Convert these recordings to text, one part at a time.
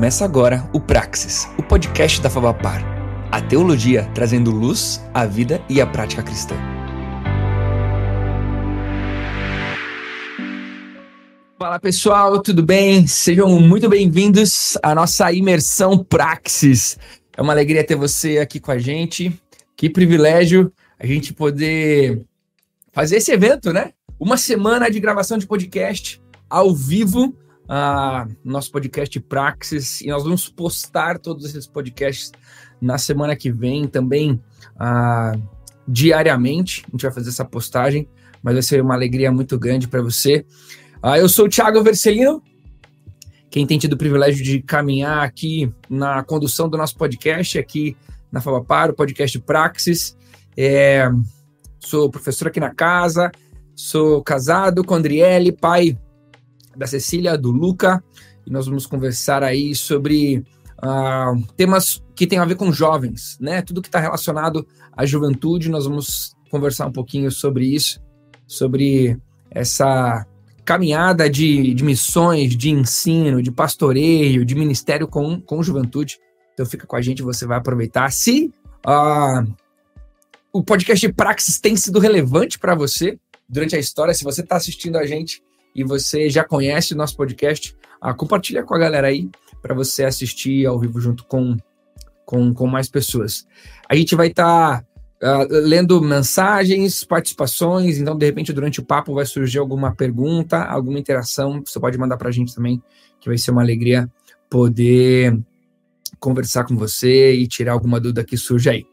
Começa agora o Praxis, o podcast da Favapar. A teologia trazendo luz à vida e à prática cristã. Fala pessoal, tudo bem? Sejam muito bem-vindos à nossa imersão Praxis. É uma alegria ter você aqui com a gente. Que privilégio a gente poder fazer esse evento, né? Uma semana de gravação de podcast ao vivo uh, nosso podcast Praxis e nós vamos postar todos esses podcasts na semana que vem também diariamente. A gente vai fazer essa postagem, mas vai ser uma alegria muito grande para você. Uh, eu sou o Thiago Vercelino, quem tem tido o privilégio de caminhar aqui na condução do nosso podcast, aqui na Fabapar, o podcast Praxis. É, sou professor aqui na casa, sou casado com a Andriele, pai da Cecília, do Luca, e nós vamos conversar aí sobre uh, temas que tem a ver com jovens, né? Tudo que está relacionado à juventude, nós vamos conversar um pouquinho sobre isso, sobre essa caminhada de, de missões, de ensino, de pastoreio, de ministério com, com juventude. Então fica com a gente, você vai aproveitar. Se uh, o podcast de Praxis tem sido relevante para você durante a história, se você está assistindo a gente e você já conhece o nosso podcast, ah, compartilha com a galera aí para você assistir ao vivo junto com, com, com mais pessoas. A gente vai estar tá, uh, lendo mensagens, participações, então de repente durante o papo vai surgir alguma pergunta, alguma interação, você pode mandar para a gente também, que vai ser uma alegria poder conversar com você e tirar alguma dúvida que surge aí.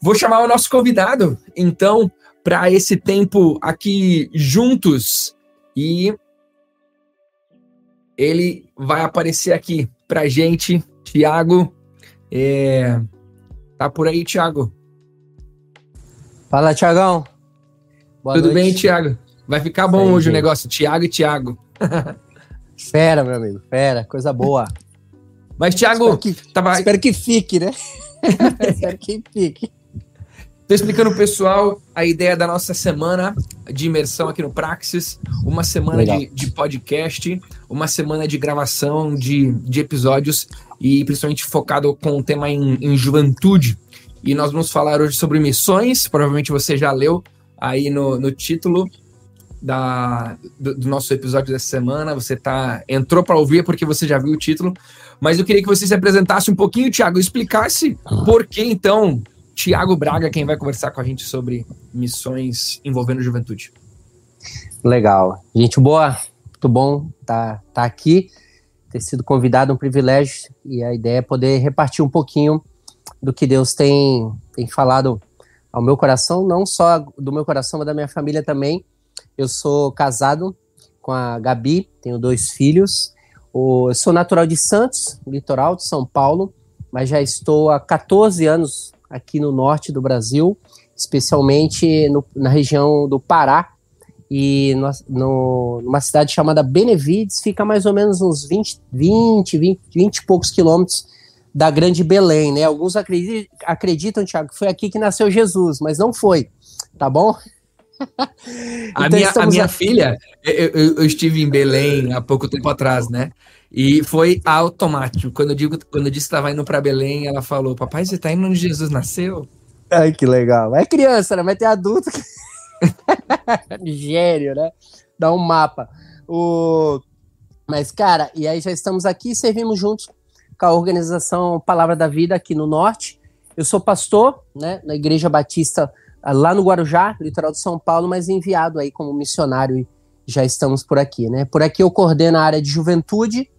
Vou chamar o nosso convidado, então, para esse tempo aqui juntos e ele vai aparecer aqui pra gente, Tiago. É... Tá por aí, Tiago? Fala, Tiagão. Tudo noite. bem, Tiago? Vai ficar bom Sei, hoje o negócio, Tiago e Tiago. fera, meu amigo, fera, coisa boa. Mas, Tiago, espero que, tava... espero que fique, né? espero que fique. Estou explicando o pessoal a ideia da nossa semana de imersão aqui no Praxis, uma semana de, de, podcast, uma semana de gravação de, de episódios e principalmente focado com o tema em, em juventude. E nós vamos falar hoje sobre missões, provavelmente você já leu aí no, no título da, do, do, nosso episódio dessa semana. Você tá entrou para ouvir porque você já viu o título, mas eu queria que você se apresentasse um pouquinho, Thiago, explicasse por que então Tiago Braga, quem vai conversar com a gente sobre missões envolvendo juventude. Legal. Gente boa, muito bom estar tá, tá aqui, ter sido convidado, um privilégio, e a ideia é poder repartir um pouquinho do que Deus tem, tem falado ao meu coração, não só do meu coração, mas da minha família também. Eu sou casado com a Gabi, tenho dois filhos. Eu sou natural de Santos, litoral de São Paulo, mas já estou há 14 anos aqui no norte do Brasil, especialmente no, na região do Pará, e no, no, numa cidade chamada Benevides, fica mais ou menos uns 20, 20, 20, 20 e poucos quilômetros da Grande Belém, né? Alguns acreditam, acreditam, Tiago, que foi aqui que nasceu Jesus, mas não foi, tá bom? a então, minha, a minha filha, eu, eu, eu, estive em Belém há pouco tempo atrás, né? E foi automático. Quando eu digo, quando eu disse que estava indo para Belém, ela falou: "Papai, você está indo onde Jesus nasceu?" Ai, que legal. É criança, né? Vai ter adulto. Que... Gênio, né? Dá um mapa. O... Mas, cara, e aí já estamos aqui, servimos juntos com a organização Palavra da Vida aqui no Norte. Eu sou pastor, né, na Igreja Batista lá no Guarujá, litoral de São Paulo, mas enviado aí como missionário e já estamos por aqui, né? Por aqui eu coordeno a área de juventude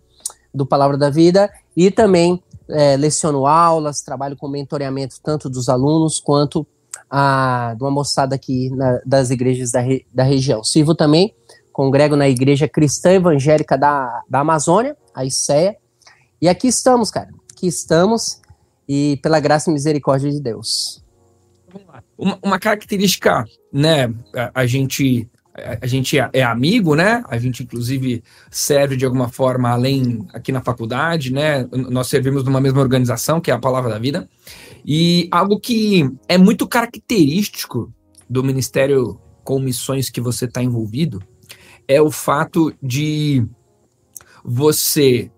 do Palavra da Vida e também é, leciono aulas, trabalho com mentoreamento tanto dos alunos quanto a, de uma moçada aqui na, das igrejas da, re, da região. Sirvo também, congrego na Igreja Cristã Evangélica da, da Amazônia, a ICEA, e aqui estamos, cara, aqui estamos, e pela graça e misericórdia de Deus. Uma, uma característica, né, a, a gente a gente é, é amigo, né? A gente, inclusive, serve de alguma forma além aqui na faculdade, né? Nós servimos numa mesma organização, que é a Palavra da Vida. E algo que é muito característico do Ministério com Missões que você está envolvido é o fato de você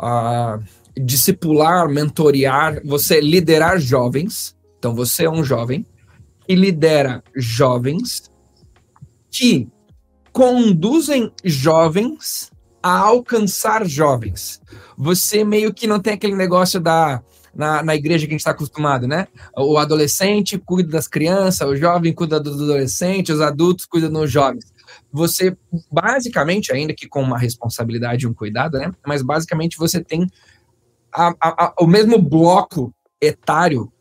uh, discipular, mentorear, você liderar jovens. Então você é um jovem e lidera jovens que conduzem jovens a alcançar jovens. Você meio que não tem aquele negócio da na, na igreja que a gente está acostumado, né? O adolescente cuida das crianças, o jovem cuida do adolescente, os adultos cuidam dos jovens. Você, basicamente, ainda que com uma responsabilidade e um cuidado, né? Mas basicamente você tem a, a, a, o mesmo bloco etário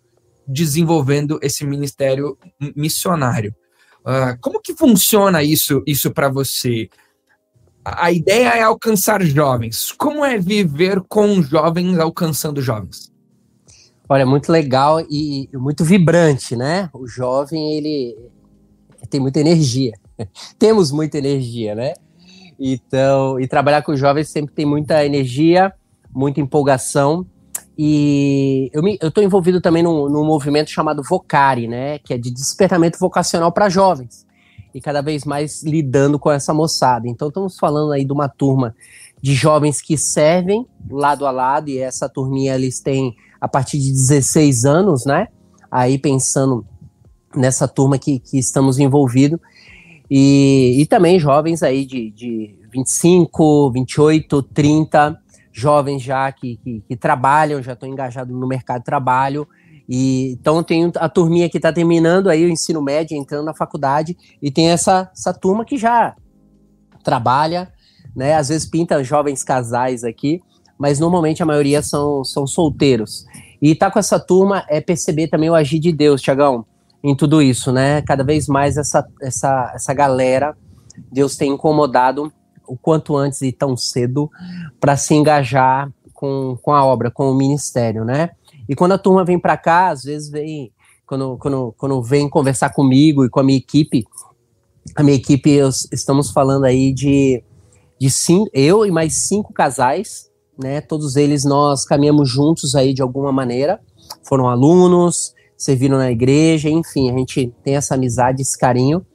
desenvolvendo esse ministério missionário. Uh, como que funciona isso, isso para você? A ideia é alcançar jovens. Como é viver com jovens alcançando jovens? Olha, muito legal e muito vibrante, né? O jovem, ele tem muita energia. Temos muita energia, né? Então, e trabalhar com jovens sempre tem muita energia, muita empolgação. E eu estou envolvido também num, num, movimento chamado Vocari, né? Que é de despertamento vocacional para jovens. E cada vez mais lidando com essa moçada. Então, estamos falando aí de uma turma de jovens que servem lado a lado, e essa turminha eles têm a partir de 16 anos, né? Aí pensando nessa turma que, que estamos envolvidos. E, e também jovens aí de, de 25, 28, 30, jovens já que, que, que trabalham, já estão engajados no mercado de trabalho. E, então tem a turminha que está terminando aí o ensino médio, entrando na faculdade, e tem essa, essa turma que já trabalha, né? Às vezes pinta jovens casais aqui, mas normalmente a maioria são, são solteiros. E tá com essa turma é perceber também o agir de Deus, Tiagão, em tudo isso, né? Cada vez mais essa, essa, essa galera, Deus tem incomodado o quanto antes e tão cedo para se engajar com, com a obra, com o ministério, né? E quando a turma vem para cá, às vezes vem, quando, quando, quando vem conversar comigo e com a minha equipe, a minha equipe, eu, estamos falando aí de, de cinco, eu e mais cinco casais, né? Todos eles nós caminhamos juntos aí de alguma maneira, foram alunos, serviram na igreja, enfim, a gente tem essa amizade, esse carinho.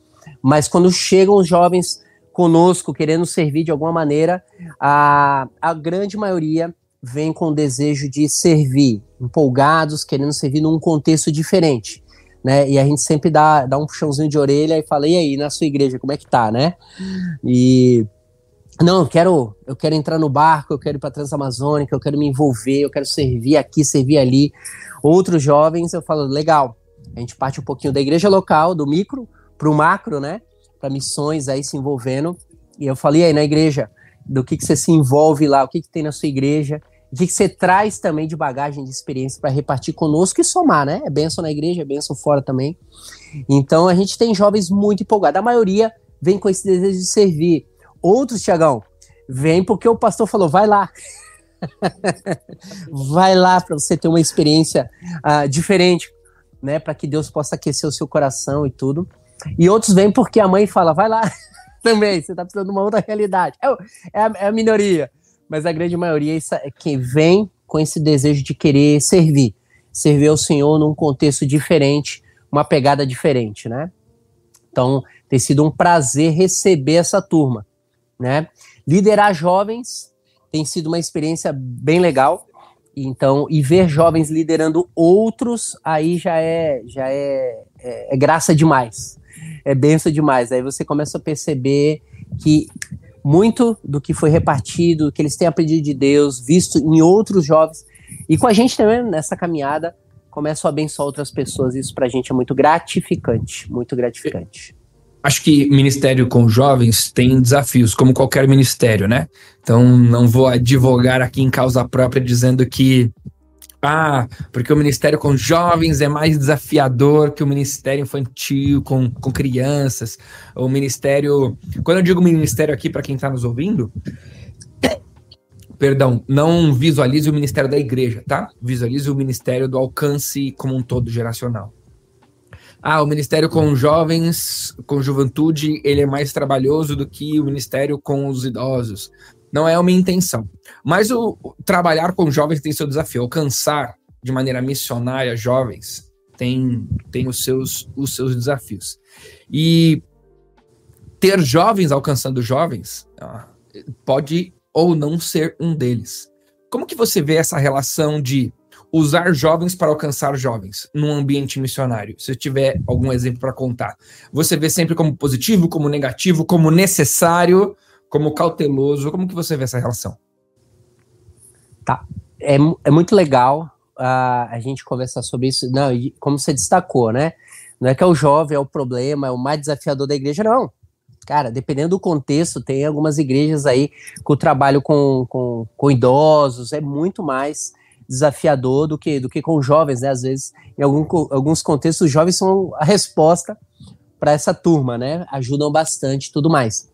Mas quando chegam os jovens conosco, querendo servir de alguma maneira, a, a grande maioria vem com o desejo de servir, empolgados, querendo servir num contexto diferente. Né? E a gente sempre dá, dá um puxãozinho de orelha e fala, e aí, na sua igreja, como é que tá, né? E não, eu quero, eu quero entrar no barco, eu quero ir para Transamazônica, eu quero me envolver, eu quero servir aqui, servir ali. Outros jovens, eu falo, legal. A gente parte um pouquinho da igreja local, do micro, para o macro, né? Para missões aí se envolvendo. E eu falei aí na igreja, do que, que você se envolve lá, o que, que tem na sua igreja, o que, que você traz também de bagagem de experiência para repartir conosco e somar, né? É benção na igreja, é benção fora também. Então a gente tem jovens muito empolgados. A maioria vem com esse desejo de servir. Outros, Tiagão, vem porque o pastor falou, vai lá. vai lá para você ter uma experiência uh, diferente, né? Para que Deus possa aquecer o seu coração e tudo. E outros vêm porque a mãe fala, vai lá também, você está precisando de uma outra realidade. É, é, a, é, a, minoria, mas a grande maioria é quem vem com esse desejo de querer servir, servir ao Senhor num contexto diferente, uma pegada diferente, né? Então, tem sido um prazer receber essa turma né? Liderar jovens tem sido uma experiência bem legal. Então, e ver jovens liderando outros, aí já é, já é, é, é graça demais. É benção demais. Aí você começa a perceber que muito do que foi repartido, que eles têm aprendido de Deus, visto em outros jovens, e com a gente também nessa caminhada, começam a abençoar outras pessoas. Isso pra gente é muito gratificante, muito gratificante acho que ministério com jovens tem desafios, como qualquer ministério, né? Então, não vou advogar aqui em causa própria dizendo que. Ah, porque o ministério com jovens é mais desafiador que o ministério infantil com, com crianças. O ministério. Quando eu digo ministério aqui, para quem está nos ouvindo, perdão, não visualize o ministério da igreja, tá? Visualize o ministério do alcance como um todo geracional ah, o ministério com jovens, com juventude, ele é mais trabalhoso do que o ministério com os idosos. Não é uma intenção. Mas o, o trabalhar com jovens tem seu desafio. Alcançar de maneira missionária jovens tem, tem os, seus, os seus desafios. E ter jovens alcançando jovens ah, pode ou não ser um deles. como que você vê essa relação de usar jovens para alcançar jovens num ambiente missionário? Se tiver algum exemplo para contar, você vê sempre como positivo, como negativo, como necessário, como cauteloso? Como que você vê essa relação? Tá, é, é muito legal uh, a gente conversar sobre isso. Não, como você destacou, né? Não é que é o jovem é o problema, é o mais desafiador da igreja, não. Cara, dependendo do contexto, tem algumas igrejas aí que o trabalho com, com, com idosos é muito mais desafiador do que, do que com jovens, né? Às vezes, em algum, alguns contextos, os jovens são a resposta para essa turma, né? Ajudam bastante tudo mais.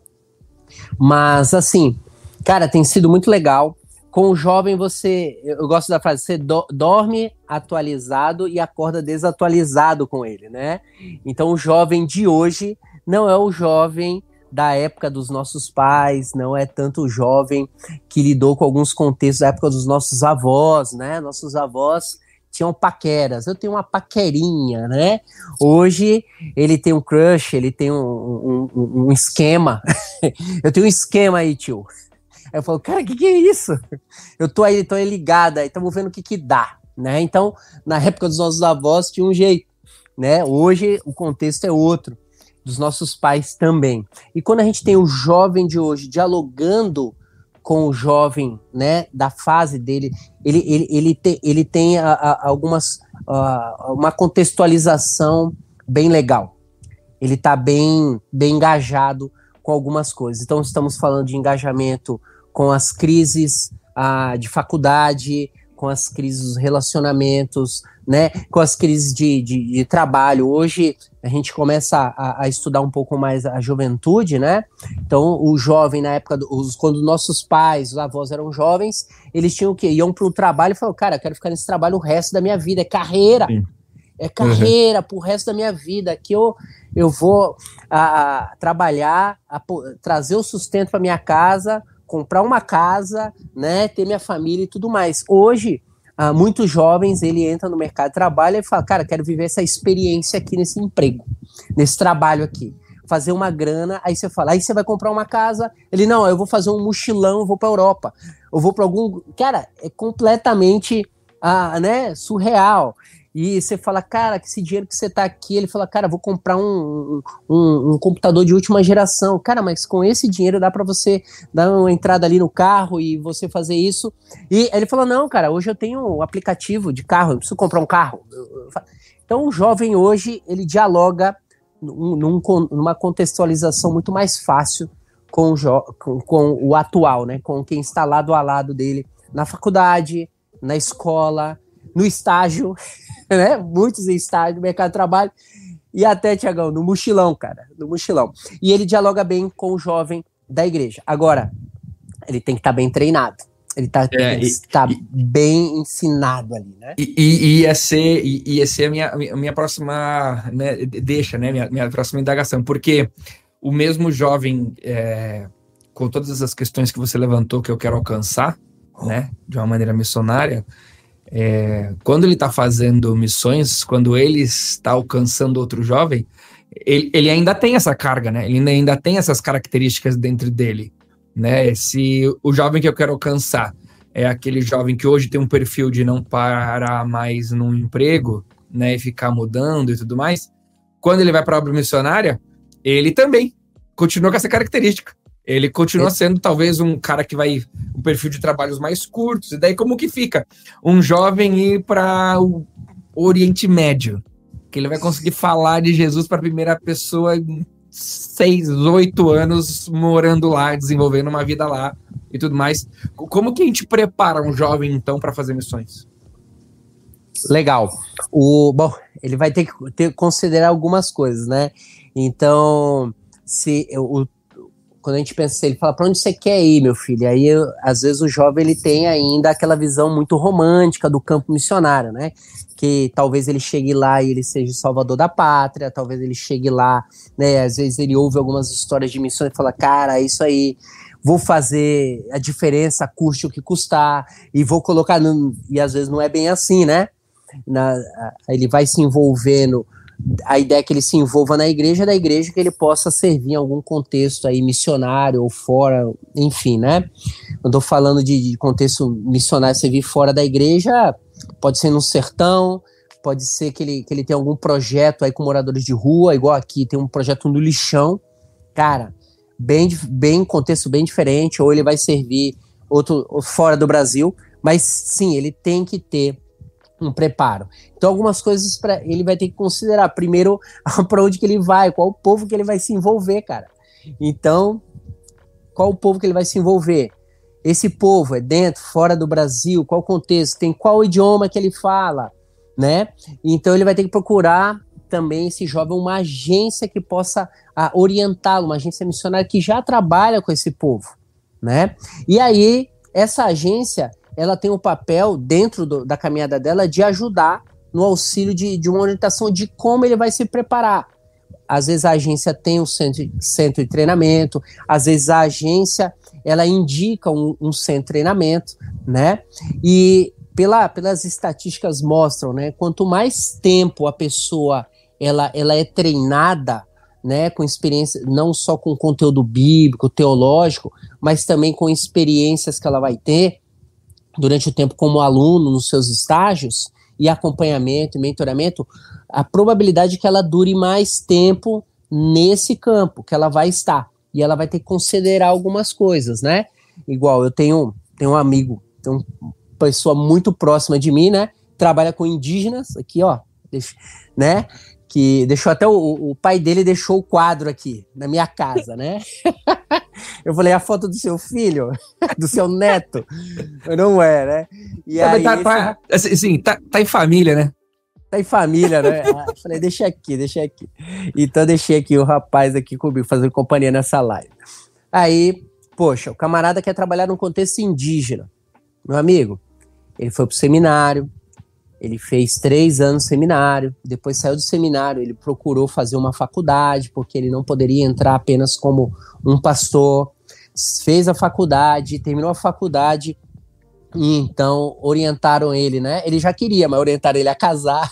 Mas, assim, cara, tem sido muito legal. Com o jovem, você. Eu gosto da frase: você do, dorme atualizado e acorda desatualizado com ele, né? Então, o jovem de hoje não é o jovem da época dos nossos pais, não é tanto o jovem que lidou com alguns contextos da época dos nossos avós, né? Nossos avós tinham paqueras, eu tenho uma paquerinha, né? Hoje ele tem um crush, ele tem um, um, um esquema. eu tenho um esquema aí, tio. Aí eu falo, cara, o que, que é isso? Eu tô aí, tô aí ligada, estamos vendo o que que dá, né? Então, na época dos nossos avós tinha um jeito, né? Hoje o contexto é outro dos nossos pais também. E quando a gente tem o jovem de hoje dialogando com o jovem, né, da fase dele, ele, ele, ele, te, ele tem a, a, algumas, a, uma contextualização bem legal. Ele está bem, bem engajado com algumas coisas. Então, estamos falando de engajamento com as crises de faculdade, com as crises dos relacionamentos, né, com as crises de, de, de trabalho. Hoje a gente começa a, a, estudar um pouco mais a juventude, né? Então o jovem na época, do, os, quando nossos pais, os avós eram jovens, eles tinham que iam para o trabalho e falaram, cara, eu quero ficar nesse trabalho o resto da minha vida, é carreira. Sim. É carreira uhum. pro resto da minha vida. Aqui eu, eu vou a, a trabalhar, a, trazer o sustento para minha casa, comprar uma casa, né, ter minha família e tudo mais. Hoje, uh, muitos jovens, ele entra no mercado de trabalho e fala, cara, quero viver essa experiência aqui nesse emprego, nesse trabalho aqui. Fazer uma grana, aí você fala, aí você vai comprar uma casa. Ele, não, eu vou fazer um mochilão, vou para Europa. Eu vou para algum. Cara, é completamente uh, né, surreal e você fala, cara, que esse dinheiro que você tá aqui, ele fala, cara, vou comprar um, um, um computador de última geração. Cara, mas com esse dinheiro dá para você dar uma entrada ali no carro e você fazer isso. E ele falou, não, cara, hoje eu tenho um aplicativo de carro, eu preciso comprar um carro. Então o jovem hoje, ele dialoga num, numa contextualização muito mais fácil com o, com, com o atual, né? Com quem está lado a lado dele na faculdade, na escola, no estágio, né? Muitos em estágio, no mercado de trabalho. E até, Tiagão, no mochilão, cara, no mochilão. E ele dialoga bem com o jovem da igreja. Agora, ele tem que estar tá bem treinado. Ele está é, tá bem ensinado ali, né? E, e, ia ser, ia ser a minha, a minha próxima, né, deixa, né, minha, minha próxima indagação, porque o mesmo jovem, é, com todas essas questões que você levantou que eu quero alcançar, né, de uma maneira missionária, é, quando ele está fazendo missões, quando ele está alcançando outro jovem, ele, ele, ainda tem essa carga, né? Ele ainda tem essas características dentro dele, né? Se o jovem que eu quero alcançar é aquele jovem que hoje tem um perfil de não parar mais num emprego, né, e ficar mudando e tudo mais, quando ele vai para a obra missionária, ele também continua com essa característica. Ele continua sendo talvez um cara que vai um perfil de trabalhos mais curtos. E daí como que fica? Um jovem ir para o Oriente Médio, que ele vai conseguir falar de Jesus para a primeira pessoa em seis, oito anos morando lá, desenvolvendo uma vida lá e tudo mais. Como que a gente prepara um jovem então para fazer missões? Legal. O bom, ele vai ter que ter, considerar algumas coisas, né? Então, se o quando a gente pensa ele fala, para onde você quer ir, meu filho? Aí, às vezes, o jovem ele tem ainda aquela visão muito romântica do campo missionário, né? Que talvez ele chegue lá e ele seja o salvador da pátria, talvez ele chegue lá, né? Às vezes ele ouve algumas histórias de missão e fala, cara, é isso aí, vou fazer a diferença, custe o que custar, e vou colocar. No... E às vezes não é bem assim, né? Na... Ele vai se envolvendo a ideia é que ele se envolva na igreja, da igreja que ele possa servir em algum contexto aí missionário ou fora, enfim, né? Eu tô falando de, de contexto missionário, servir fora da igreja, pode ser no sertão, pode ser que ele, que ele tenha algum projeto aí com moradores de rua, igual aqui tem um projeto no lixão, cara, bem, bem contexto bem diferente, ou ele vai servir outro fora do Brasil, mas sim, ele tem que ter um preparo. Então, algumas coisas para ele vai ter que considerar. Primeiro, para onde que ele vai, qual o povo que ele vai se envolver, cara. Então, qual o povo que ele vai se envolver? Esse povo é dentro, fora do Brasil, qual o contexto, tem qual idioma que ele fala, né? Então ele vai ter que procurar também esse jovem uma agência que possa orientá-lo, uma agência missionária que já trabalha com esse povo, né? E aí essa agência ela tem o papel, dentro do, da caminhada dela, de ajudar no auxílio de, de uma orientação de como ele vai se preparar. Às vezes a agência tem um centro, centro de treinamento, às vezes a agência ela indica um, um centro de treinamento, né? E pela, pelas estatísticas mostram, né? Quanto mais tempo a pessoa ela, ela é treinada, né, com experiência, não só com conteúdo bíblico, teológico, mas também com experiências que ela vai ter, durante o tempo como aluno nos seus estágios e acompanhamento e mentoramento, a probabilidade de que ela dure mais tempo nesse campo que ela vai estar. E ela vai ter que considerar algumas coisas, né? Igual eu tenho, tenho um amigo, tenho uma pessoa muito próxima de mim, né? Trabalha com indígenas, aqui, ó, né? Que deixou até o, o, pai dele deixou o quadro aqui na minha casa, né? eu falei a foto do seu filho, do seu neto, não é, né? E aí, tá, tá, esse... assim, tá, tá em família, né? Tá em família, né? Ah, falei, deixa aqui, deixa aqui. Então deixei aqui o rapaz aqui comigo, fazendo companhia nessa live. Aí, poxa, o camarada quer trabalhar num contexto indígena. Meu amigo, ele foi pro seminário, ele fez três anos seminário, depois saiu do seminário, ele procurou fazer uma faculdade, porque ele não poderia entrar apenas como um pastor. Fez a faculdade, terminou a faculdade, e então orientaram ele, né? Ele já queria, mas orientaram ele a casar,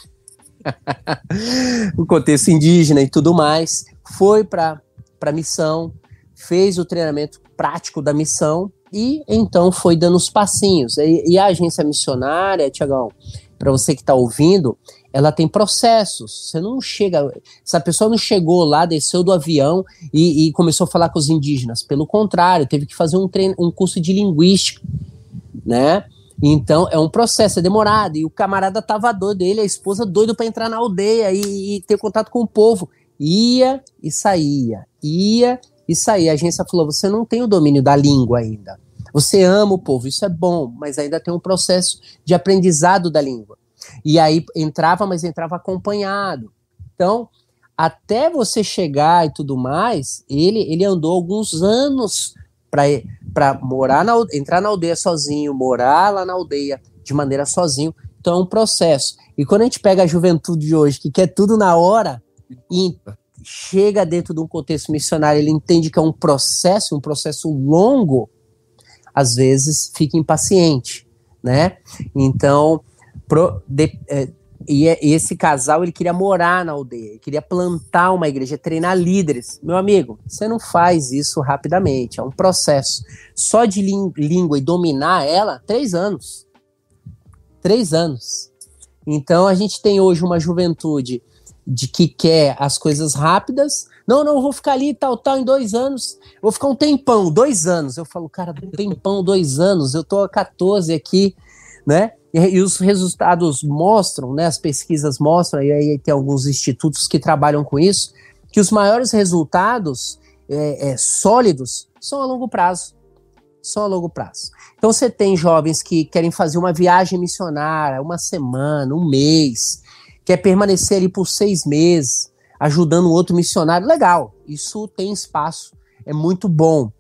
o contexto indígena e tudo mais. Foi para a missão, fez o treinamento prático da missão e então foi dando os passinhos. E, e a agência missionária, Tiagão, para você que está ouvindo, ela tem processos. Você não chega. Essa pessoa não chegou lá, desceu do avião e, e começou a falar com os indígenas. Pelo contrário, teve que fazer um, treino, um curso de linguística, né? Então é um processo, é demorado. E o camarada tava doido, ele, a esposa doido para entrar na aldeia e, e, ter contato com o povo. Ia e saía, ia e saía. A agência falou: você não tem o domínio da língua ainda. Você ama o povo, isso é bom, mas ainda tem um processo de aprendizado da língua. E aí entrava, mas entrava acompanhado. Então, até você chegar e tudo mais, ele, ele andou alguns anos para morar na entrar na aldeia sozinho, morar lá na aldeia de maneira sozinho. Então é um processo. E quando a gente pega a juventude de hoje, que quer tudo na hora, e chega dentro de um contexto missionário, ele entende que é um processo, um processo longo, às vezes fica impaciente, né? Então, pro, de, é, e, é, e, esse casal ele queria morar na aldeia, ele queria plantar uma igreja, treinar líderes. Meu amigo, você não faz isso rapidamente, é um processo. Só de língua e dominar ela, três anos. Três anos. Então a gente tem hoje uma juventude de que quer as coisas rápidas, não, não, vou ficar ali, tal, tal, em dois anos. vou ficar um tempão, dois anos. Eu falo, cara, tempão, dois anos. Eu tô há 14 aqui, né? E, e, os resultados mostram, né? As pesquisas mostram, e aí tem alguns institutos que trabalham com isso, que os maiores resultados é, é, sólidos são a longo prazo. São a longo prazo. Então você tem jovens que querem fazer uma viagem missionária, uma semana, um mês, quer permanecer ali por seis meses ajudando outro missionário, legal, isso tem espaço, é muito bom.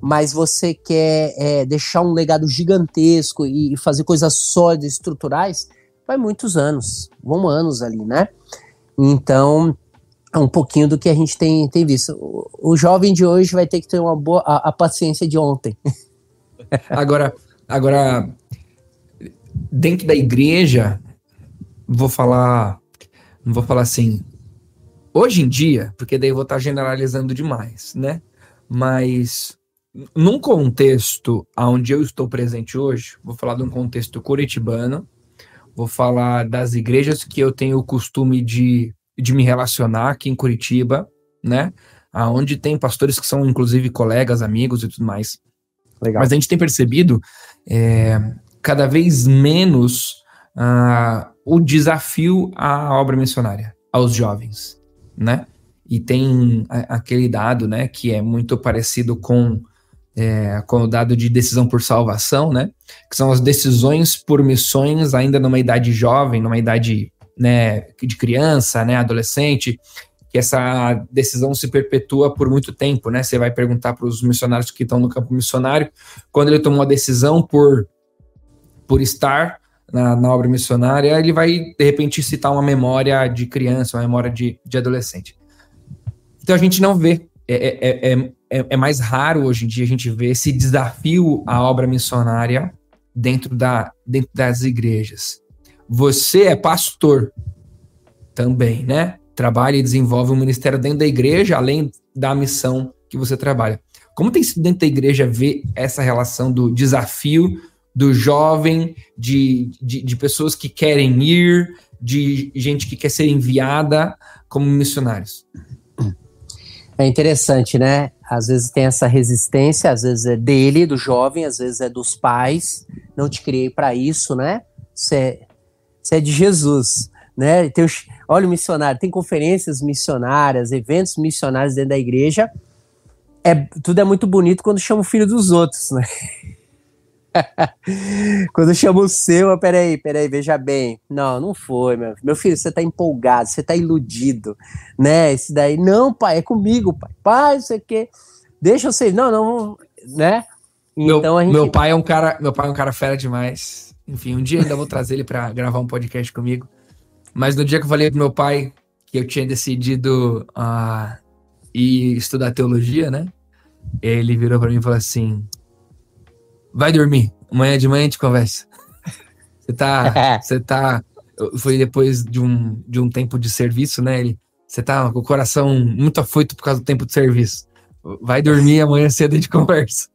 Mas você quer é, deixar um legado gigantesco e, fazer coisas sólidas, estruturais, vai muitos anos, vão anos ali, né? Então, é um pouquinho do que a gente tem, tem visto. O, o jovem de hoje vai ter que ter uma boa a, a paciência de ontem. agora, agora dentro da igreja, vou falar, não vou falar assim, hoje em dia, porque daí eu vou estar generalizando demais, né? Mas num contexto onde eu estou presente hoje, vou falar de um contexto curitibano, vou falar das igrejas que eu tenho o costume de, de me relacionar aqui em Curitiba, né? Aonde tem pastores que são inclusive colegas, amigos e tudo mais. Legal. Mas a gente tem percebido é, cada vez menos uh, o desafio à obra missionária, aos jovens, né? E tem aquele dado, né, que é muito parecido com, é, com o dado de decisão por salvação, né? Que são as decisões por missões ainda numa idade jovem, numa idade né, de criança, né, adolescente, que essa decisão se perpetua por muito tempo, né? Você vai perguntar para os missionários que estão no campo missionário, quando ele tomou a decisão por, por estar na, na, obra missionária, ele vai, de repente, citar uma memória de criança, uma memória de, de adolescente. Então a gente não vê, é, é, é, é, mais raro hoje em dia a gente ver esse desafio à obra missionária dentro, da, dentro das igrejas. Você é pastor também, né? trabalha e desenvolve um ministério dentro da igreja, além da missão que você trabalha. Como tem sido dentro da igreja ver essa relação do desafio do jovem, de, de, de pessoas que querem ir, de gente que quer ser enviada como missionários? É interessante, né? Às vezes tem essa resistência, às vezes é dele, do jovem, às vezes é dos pais. Não te criei para isso, né? Você é, é de Jesus né? Tem olha o missionário, tem conferências missionárias, eventos missionários dentro da igreja. É, tudo é muito bonito quando chama o filho dos outros, né? Quando chama o seu, peraí, peraí, veja bem. Não, não foi, meu, meu filho, você tá empolgado, você tá iludido, né? Esse daí, não, pai, é comigo, pai. Pai, você quer. Deixa eu ser. Não, não, né? Então meu, gente... meu pai é um cara, meu pai é um cara fera demais. Enfim, um dia ainda vou trazer ele para gravar um podcast comigo. Mas no dia que eu falei pro meu pai que eu tinha decidido uh, ir estudar teologia, né? Ele virou para mim e falou assim: Vai dormir, amanhã de manhã a gente conversa. Você tá. Você tá. Foi depois de um, de um tempo de serviço, né? Ele, você tá com o coração muito afoito por causa do tempo de serviço. Vai dormir, amanhã cedo a gente conversa.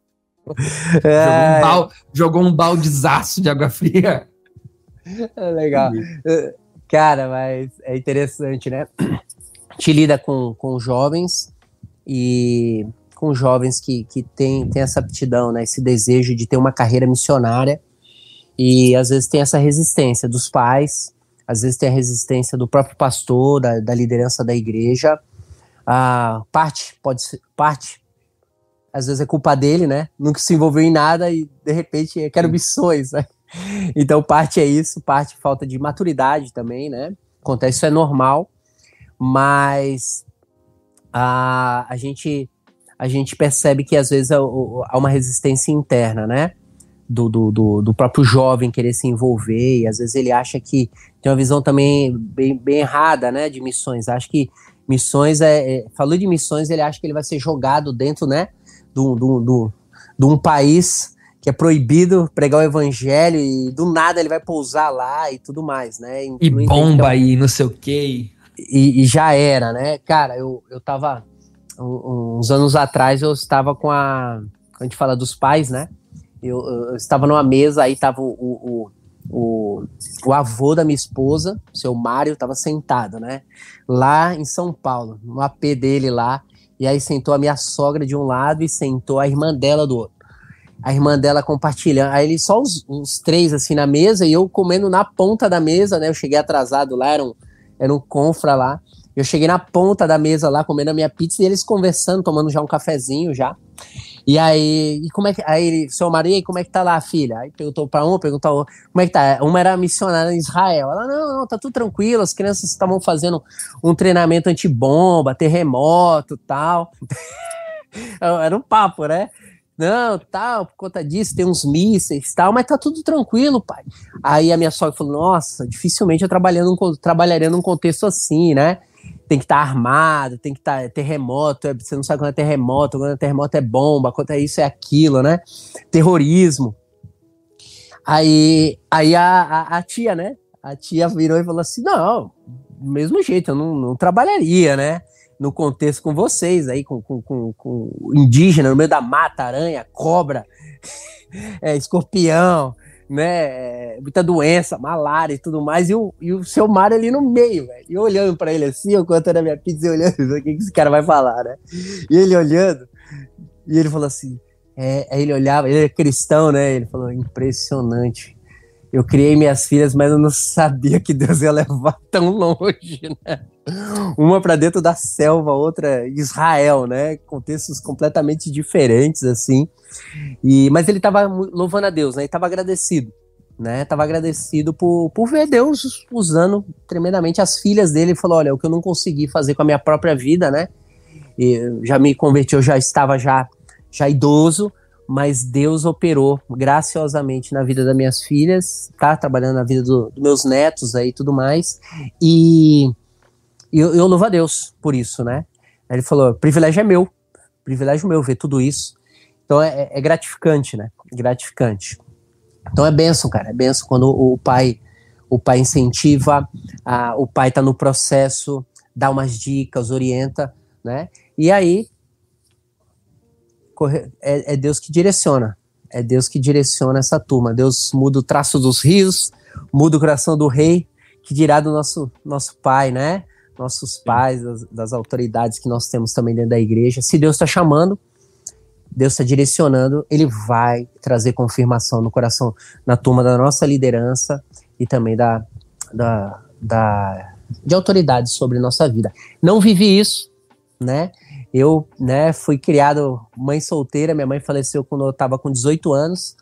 É. Jogou, um balde, jogou um baldezaço de água fria. É legal. Cara, mas é interessante, né? Te lida com, com jovens e com jovens que, que têm tem essa aptidão, né? Esse desejo de ter uma carreira missionária e às vezes tem essa resistência dos pais, às vezes tem a resistência do próprio pastor, da, da liderança da igreja. A parte pode ser parte às vezes é culpa dele, né? Nunca se envolveu em nada e de repente quero missões, né? então, parte é isso, parte falta de maturidade também, né? Acontece, isso é normal, mas a, a, gente, a gente percebe que às vezes há, uma resistência interna, né? Do, do, do, do, próprio jovem querer se envolver, e às vezes ele acha que tem uma visão também bem, bem errada, né? De missões. Acho que missões é, é. Falou de missões, ele acha que ele vai ser jogado dentro, né? Do, do, do, de um país que é proibido pregar o evangelho e do nada ele vai pousar lá e tudo mais, né? E bomba então, aí, não sei o quê. E, e, já era, né? Cara, eu, eu tava. Uns anos atrás eu estava com a. A gente fala dos pais, né? Eu, eu estava numa mesa, aí tava o, o, o, o avô da minha esposa, seu Mário, estava sentado, né? Lá em São Paulo, no AP dele lá. E aí sentou a minha sogra de um lado e sentou a irmã dela do outro a irmã dela compartilhando. Aí eles só os, os, três assim na mesa e eu comendo na ponta da mesa, né? Eu cheguei atrasado lá, era um, era um confra lá. Eu cheguei na ponta da mesa lá comendo a minha pizza e eles conversando, tomando já um cafezinho já. E aí, e como é que. Aí seu Maria, como é que tá lá, filha? Aí perguntou pra uma, perguntou como é que tá? Uma era missionária em Israel. Ela, não, não, tá tudo tranquilo, as crianças estavam fazendo um treinamento antibomba, terremoto tal. era um papo, né? não, tal, por conta disso, tem uns mísseis tal, mas tá tudo tranquilo, pai. Aí a minha sogra falou, nossa, dificilmente eu trabalhando, trabalharia num contexto assim, né? Tem que estar tá armado, tem que estar tá, terremoto, é, você não sabe quando é terremoto, quando é terremoto é bomba, quando é isso, é aquilo, né? Terrorismo. Aí, aí a, a, a tia, né? A tia virou e falou assim, não, do mesmo jeito, eu não, não trabalharia, né? No contexto com vocês aí, com, com, com, com indígena, no meio da mata, aranha, cobra, é, escorpião, né? Muita doença, malária e tudo mais, e o, e o seu Mário ali no meio, velho. E eu olhando para ele assim, eu contando a minha pizza e olhando, o que, que esse cara vai falar, né? E ele olhando, e ele falou assim: é, aí ele olhava, ele é cristão, né? Ele falou: impressionante. Eu criei minhas filhas, mas eu não sabia que Deus ia levar tão longe, né? Uma para dentro da selva, outra Israel, né? Contextos completamente diferentes, assim. E, mas ele estava louvando a Deus, né? Ele estava agradecido, né? Tava agradecido por, por ver Deus usando tremendamente as filhas dele. Ele falou: olha, o que eu não consegui fazer com a minha própria vida, né? E já me converti, eu já estava já já idoso, mas Deus operou graciosamente na vida das minhas filhas, tá? Trabalhando na vida do, dos meus netos aí e tudo mais. E eu, eu louvo a Deus por isso, né? Ele falou: privilégio é meu, privilégio meu ver tudo isso. Então é, é gratificante, né? Gratificante. Então é benção, cara. É benção quando o pai o pai incentiva, a, o pai tá no processo, dá umas dicas, orienta, né? E aí é, é Deus que direciona. É Deus que direciona essa turma. Deus muda o traço dos rios, muda o coração do rei, que dirá do nosso, nosso pai, né? Nossos pais, das, das autoridades que nós temos também dentro da igreja. Se Deus está chamando, Deus está direcionando, ele vai trazer confirmação no coração, na turma da nossa liderança e também da, da, da de autoridades sobre nossa vida. Não vivi isso, né? Eu, né, fui criado mãe solteira, minha mãe faleceu quando eu estava com 18 anos,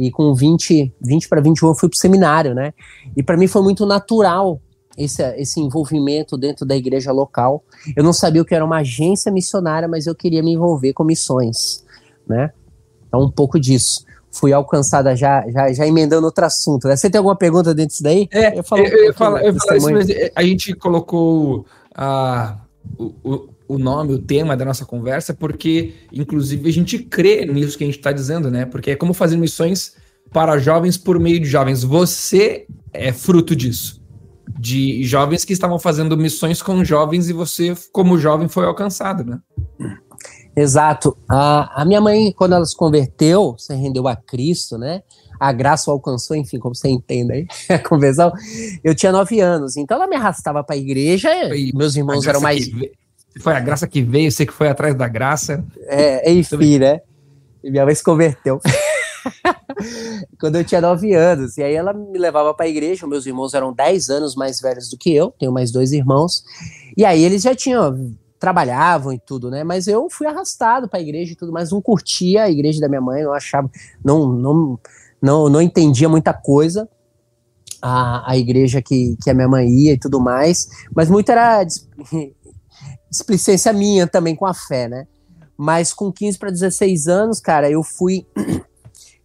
e com 20, 20 para 21 eu fui pro seminário, né? E para mim foi muito natural esse, esse envolvimento dentro da igreja local. Eu não sabia o que era uma agência missionária, mas eu queria me envolver com missões, né? Então, um pouco disso. Fui alcançada já, já, já emendando outro assunto. Né? Você tem alguma pergunta dentro disso daí? É, eu, falo, eu, eu, falo, eu falo isso, mas a gente colocou a, o, o nome, o tema da nossa conversa, porque, inclusive, a gente crê nisso que a gente está dizendo, né? Porque é como fazer missões para jovens por meio de jovens. Você é fruto disso. De jovens que estavam fazendo missões com jovens e você, como jovem, foi alcançado, né? Exato. A, a minha mãe, quando ela se converteu, se rendeu a Cristo, né? A graça o alcançou, enfim, como você entende aí, a conversão. Eu tinha nove anos, então ela me arrastava para a igreja. E meus irmãos eram mais. Que foi a graça que veio, você que foi atrás da graça. É, enfim, né? E minha mãe se converteu. Quando eu tinha nove anos. E aí ela me levava para a igreja. Meus irmãos eram dez anos mais velhos do que eu. Tenho mais dois irmãos. E aí eles já tinham trabalhavam e tudo, né? Mas eu fui arrastado para a igreja e tudo, mas não curtia a igreja da minha mãe, não achava, não não não, não entendia muita coisa. A, a igreja que, que a minha mãe ia e tudo mais, mas muito era displicência minha também com a fé, né? Mas com 15 para 16 anos, cara, eu fui.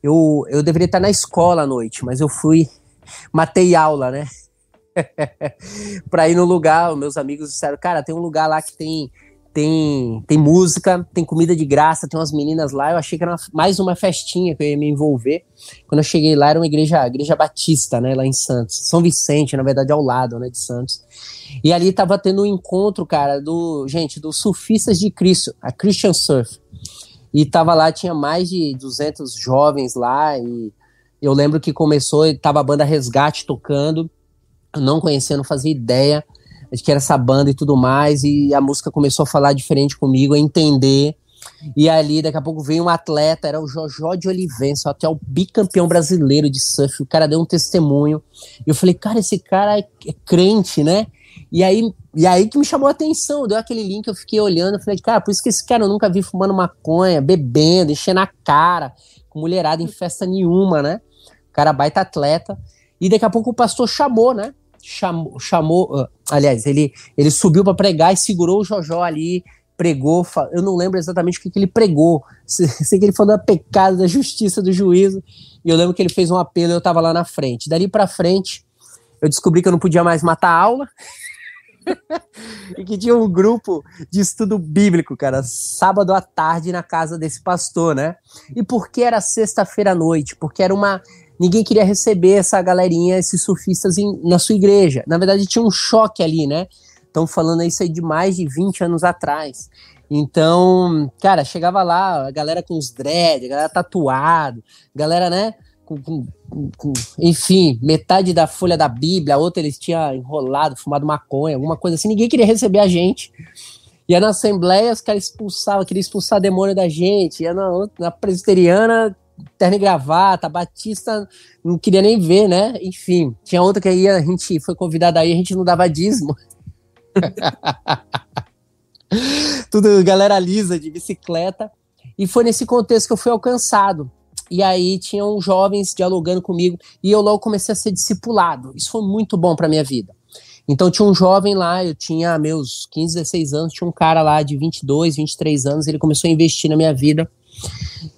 Eu, eu deveria estar na escola à noite, mas eu fui. Matei aula, né? para ir no lugar, meus amigos disseram, cara, tem um lugar lá que tem tem, tem música, tem comida de graça, tem umas meninas lá. Eu achei que era uma, mais uma festinha que eu ia me envolver. Quando eu cheguei lá, era uma igreja, igreja batista, né, lá em Santos. São Vicente, na verdade, ao lado, né, de Santos. E ali tava tendo um encontro, cara, do, gente, dos surfistas de Cristo, a Christian Surf. E tava lá, tinha mais de 200 jovens lá, e eu lembro que começou, tava a banda Resgate tocando, não conhecia, não fazia ideia de que era essa banda e tudo mais, e a música começou a falar diferente comigo, a entender, e ali, daqui a pouco veio um atleta, era o Jojó de Olivença, até o bicampeão brasileiro de surf. O cara deu um testemunho. E eu falei, cara, esse cara é crente, né? E aí, e aí que me chamou a atenção, deu aquele link, eu fiquei olhando, falei, cara, por isso que esse cara eu nunca vi fumando maconha, bebendo, enchendo a cara, com mulherada em festa nenhuma, né? O cara baita atleta. E daqui a pouco o pastor chamou, né? Chamou, chamou uh, aliás, ele, ele subiu para pregar e segurou o Jojó ali, pregou, eu não lembro exatamente o que, que ele pregou, sei que ele falou da pecado, da justiça, do juízo, e eu lembro que ele fez um apelo e eu tava lá na frente. Dali para frente, eu descobri que eu não podia mais matar aula, e que tinha um grupo de estudo bíblico, cara, sábado à tarde na casa desse pastor, né? E por que era sexta-feira à noite? Porque era uma ninguém queria receber essa galerinha, esses surfistas em, na sua igreja. Na verdade, tinha um choque ali, né? Estão falando isso aí de mais de 20 anos atrás. Então, cara, chegava lá, a galera com os dread, a galera tatuado, galera, né? Com, com, com, enfim, metade da folha da Bíblia, a outra eles tinham enrolado, fumado maconha, alguma coisa assim, ninguém queria receber a gente. Ia na Assembleia, os caras expulsavam, queria expulsar demônio da gente. Ia na, na presbiteriana, terno e gravata, Batista não queria nem ver, né? Enfim, tinha outra que aí a gente foi convidado aí, a gente não dava dízimo. Tudo galera lisa de bicicleta. E foi nesse contexto que eu fui alcançado. E aí tinham jovens dialogando comigo e eu logo comecei a ser discipulado. Isso foi muito bom para minha vida. Então tinha um jovem lá, eu tinha meus 15, 16 anos, tinha um cara lá de 22, 23 anos, ele começou a investir na minha vida.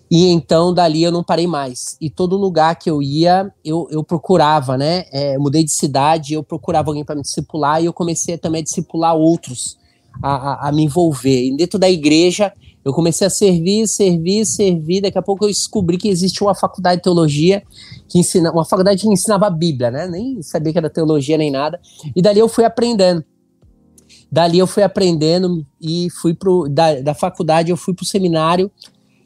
E então dali eu não parei mais. E todo lugar que eu ia, eu, eu procurava, né? É, mudei de cidade, eu procurava alguém para me discipular e eu comecei também a discipular outros, a, a, a, me envolver. E dentro da igreja, eu comecei a servir, servir, servir. Daqui a pouco eu descobri que existia uma faculdade de teologia, que ensina, uma faculdade que ensinava a Bíblia, né? Nem sabia que era teologia nem nada. E dali eu fui aprendendo. Dali eu fui aprendendo e fui pro da, da faculdade eu fui pro seminário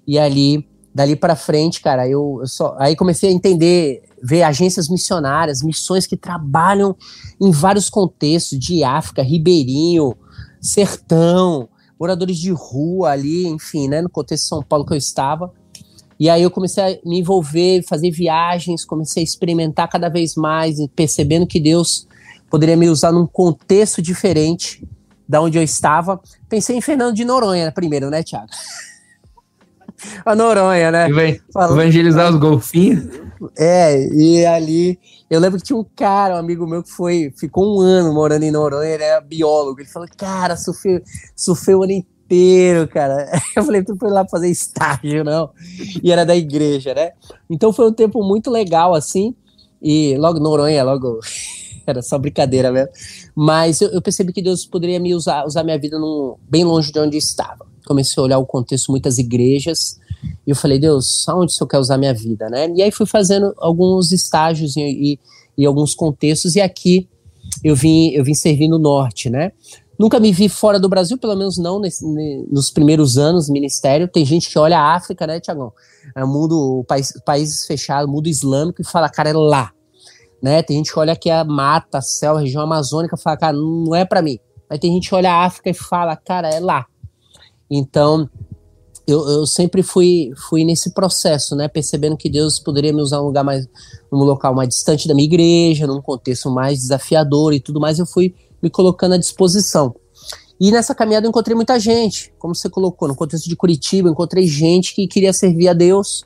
e ali dali para frente, cara, eu, eu, só aí comecei a entender, ver agências missionárias, missões que trabalham em vários contextos, de África, ribeirinho, sertão, moradores de rua ali, enfim, né, no contexto de São Paulo que eu estava. E aí eu comecei a me envolver, fazer viagens, comecei a experimentar cada vez mais, percebendo que Deus poderia me usar num contexto diferente da onde eu estava. Pensei em Fernando de Noronha primeiro, né, Thiago? a Noronha, né? Evangelizar os golfinhos. É, e ali eu lembro que tinha um cara, um amigo meu, que foi, ficou um ano morando em Noronha, ele era biólogo. Ele falou, cara, surfei, surfei o ano inteiro, cara. Eu falei, tu foi lá fazer estágio, não? E era da igreja, né? Então foi um tempo muito legal, assim. E logo Noronha, logo. era só brincadeira mesmo. Mas eu, eu, percebi que Deus poderia me usar, usar minha vida num, bem longe de onde estava comecei a olhar o contexto, muitas igrejas, e eu falei, Deus, aonde o Senhor quer usar minha vida, né? E aí fui fazendo alguns estágios e, e, e alguns contextos, e aqui eu vim, eu vim servir no norte, né? Nunca me vi fora do Brasil, pelo menos não nesse, nos primeiros anos ministério. Tem gente que olha a África, né, Tiagão? É mundo, país, países fechados, mundo islâmico, e fala, cara, é lá. Né? Tem gente que olha aqui a mata, céu, a região amazônica, e fala, cara, não é para mim. Aí tem gente que olha a África e fala, cara, é lá. Então, eu, eu, sempre fui, fui nesse processo, né? Percebendo que Deus poderia me usar um lugar mais, um local mais distante da minha igreja, num contexto mais desafiador e tudo mais, eu fui me colocando à disposição. E nessa caminhada eu encontrei muita gente, como você colocou, no contexto de Curitiba, encontrei gente que queria servir a Deus,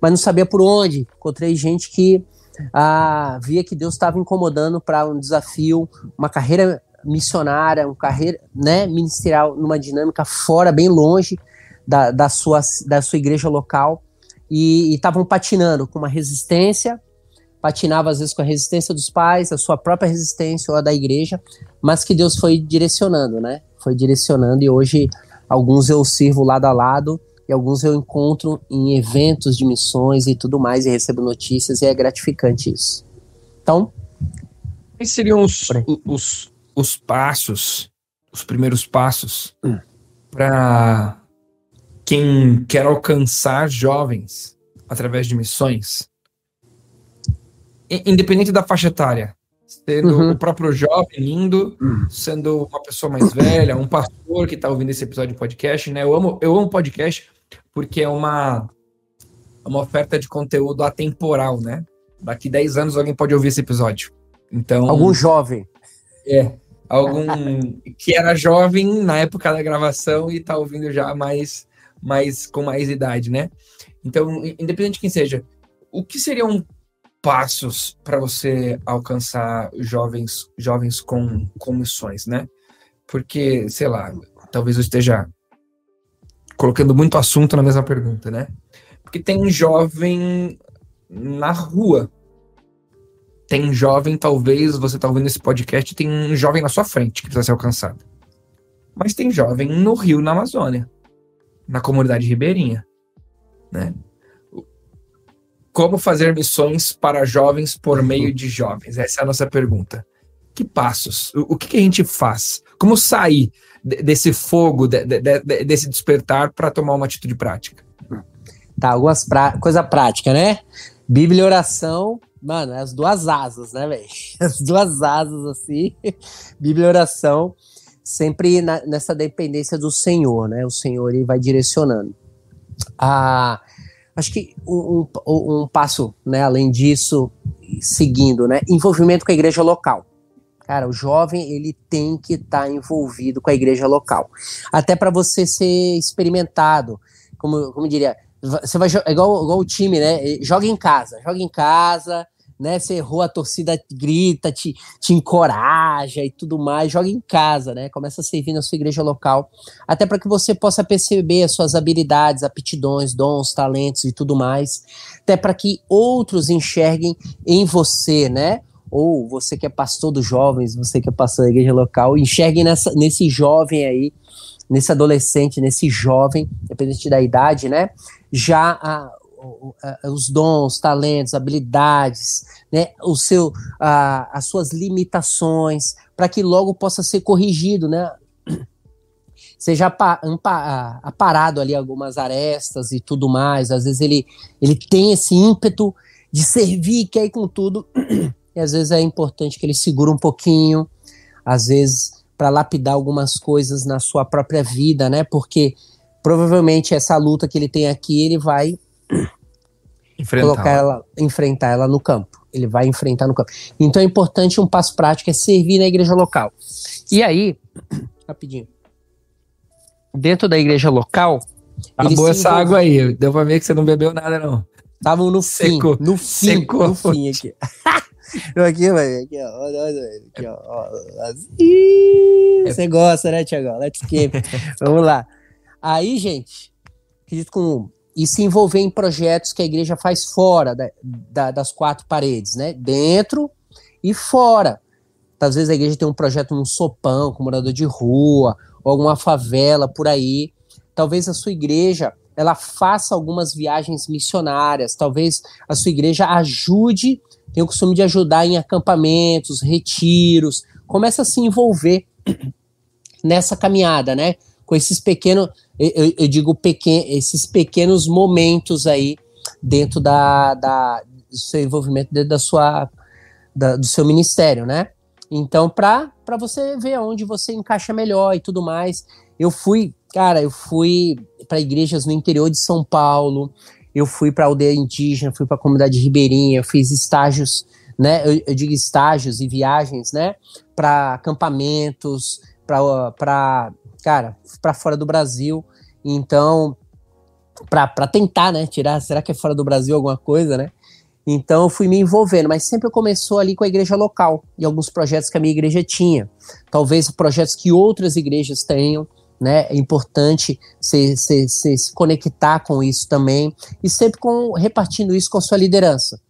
mas não sabia por onde. Encontrei gente que ah, via que Deus estava incomodando para um desafio, uma carreira missionária, uma carreira né, ministerial numa dinâmica fora, bem longe da, da, sua, da sua igreja local, e estavam patinando com uma resistência, patinava às vezes com a resistência dos pais, a sua própria resistência ou a da igreja, mas que Deus foi direcionando, né? Foi direcionando e hoje alguns eu sirvo lado a lado e alguns eu encontro em eventos de missões e tudo mais e recebo notícias e é gratificante isso. Então, quais seriam os, os, os passos, os primeiros passos hum. para quem quer alcançar jovens através de missões, independente da faixa etária, sendo uhum. o próprio jovem indo, uhum. sendo uma pessoa mais velha, um pastor que está ouvindo esse episódio de podcast, né? Eu amo, eu amo podcast porque é uma, uma oferta de conteúdo atemporal, né? Daqui 10 anos alguém pode ouvir esse episódio. Então, algum jovem. É algum que era jovem na época da gravação e tá ouvindo já mais, mais com mais idade, né? Então, independente de quem seja, o que seriam passos para você alcançar jovens jovens com, com missões, né? Porque, sei lá, talvez eu esteja colocando muito assunto na mesma pergunta, né? Porque tem jovem na rua, tem jovem, talvez você tá ouvindo esse podcast, tem um jovem na sua frente que precisa ser alcançado. Mas tem jovem no Rio, na Amazônia, na comunidade ribeirinha, né? como fazer missões para jovens por meio de jovens? Essa é a nossa pergunta. Que passos? O, o que, que, a gente faz? Como sair desse fogo, de, de, de, desse despertar para tomar uma atitude prática? Tá, algumas pra... coisa prática, né? Bíblia e oração, mano, as duas asas, né, velho? As duas asas, assim. Bíblia e oração, sempre na, nessa dependência do Senhor, né? O Senhor ele vai direcionando. Ah, acho que um, um, um passo, né, além disso, seguindo, né? Envolvimento com a igreja local. Cara, o jovem ele tem que estar tá envolvido com a igreja local. Até para você ser experimentado, como, como diria, você vai é igual, igual o time, né? Joga em casa, joga em casa, né? Você errou, a torcida grita, te, te encoraja e tudo mais. Joga em casa, né? Começa a servir na sua igreja local, até para que você possa perceber as suas habilidades, aptidões, dons, talentos e tudo mais, até para que outros enxerguem em você, né? Ou você que é pastor dos jovens, você que é pastor da igreja local, enxerguem nessa, nesse jovem aí nesse adolescente, nesse jovem, independente da idade, né? Já a, os dons, talentos, habilidades, né? O seu, a, as suas limitações, para que logo possa ser corrigido, né? Seja aparado ali algumas arestas e tudo mais. Às vezes ele, ele tem esse ímpeto de servir, quer ir com tudo. E às vezes é importante que ele segura um pouquinho. Às vezes para lapidar algumas coisas na sua própria vida, né? Porque provavelmente essa luta que ele tem aqui, ele vai enfrentar. colocar ela, enfrentar ela no campo. Ele vai enfrentar no campo. Então é importante um passo prático é servir na igreja local. E aí, rapidinho. Dentro da igreja local, Acabou essa água aí. Deu pra ver que você não bebeu nada, não. Estavam no Seco. fim. No fim. Secou. No fim aqui. aqui, vai aqui, ó. Olha, olha, aqui, ó. É. Você gosta, né, Tiagão? Let's keep. Vamos lá. Aí, gente, acredito com e se envolver em projetos que a igreja faz fora da, da, das quatro paredes, né? Dentro e fora. Às vezes a igreja tem um projeto num sopão, com morador de rua, ou alguma favela por aí. Talvez a sua igreja ela faça algumas viagens missionárias, talvez a sua igreja ajude tem o costume de ajudar em acampamentos, retiros, começa a se envolver nessa caminhada, né? Com esses pequenos, eu, eu digo pequen, esses pequenos momentos aí dentro da, da, do seu envolvimento, dentro da sua, da, do seu ministério, né? Então, para você ver onde você encaixa melhor e tudo mais. Eu fui, cara, eu fui para igrejas no interior de São Paulo, eu fui para aldeia indígena, fui para comunidade ribeirinha, fiz estágios, né? Eu, eu digo estágios e viagens, né? Para acampamentos, para cara, para fora do Brasil. Então, para tentar, né? Tirar, será que é fora do Brasil alguma coisa, né? Então eu fui me envolvendo, mas sempre começou ali com a igreja local e alguns projetos que a minha igreja tinha. Talvez projetos que outras igrejas tenham, né? É importante se, se, se, se conectar com isso também e sempre com, repartindo isso com a sua liderança.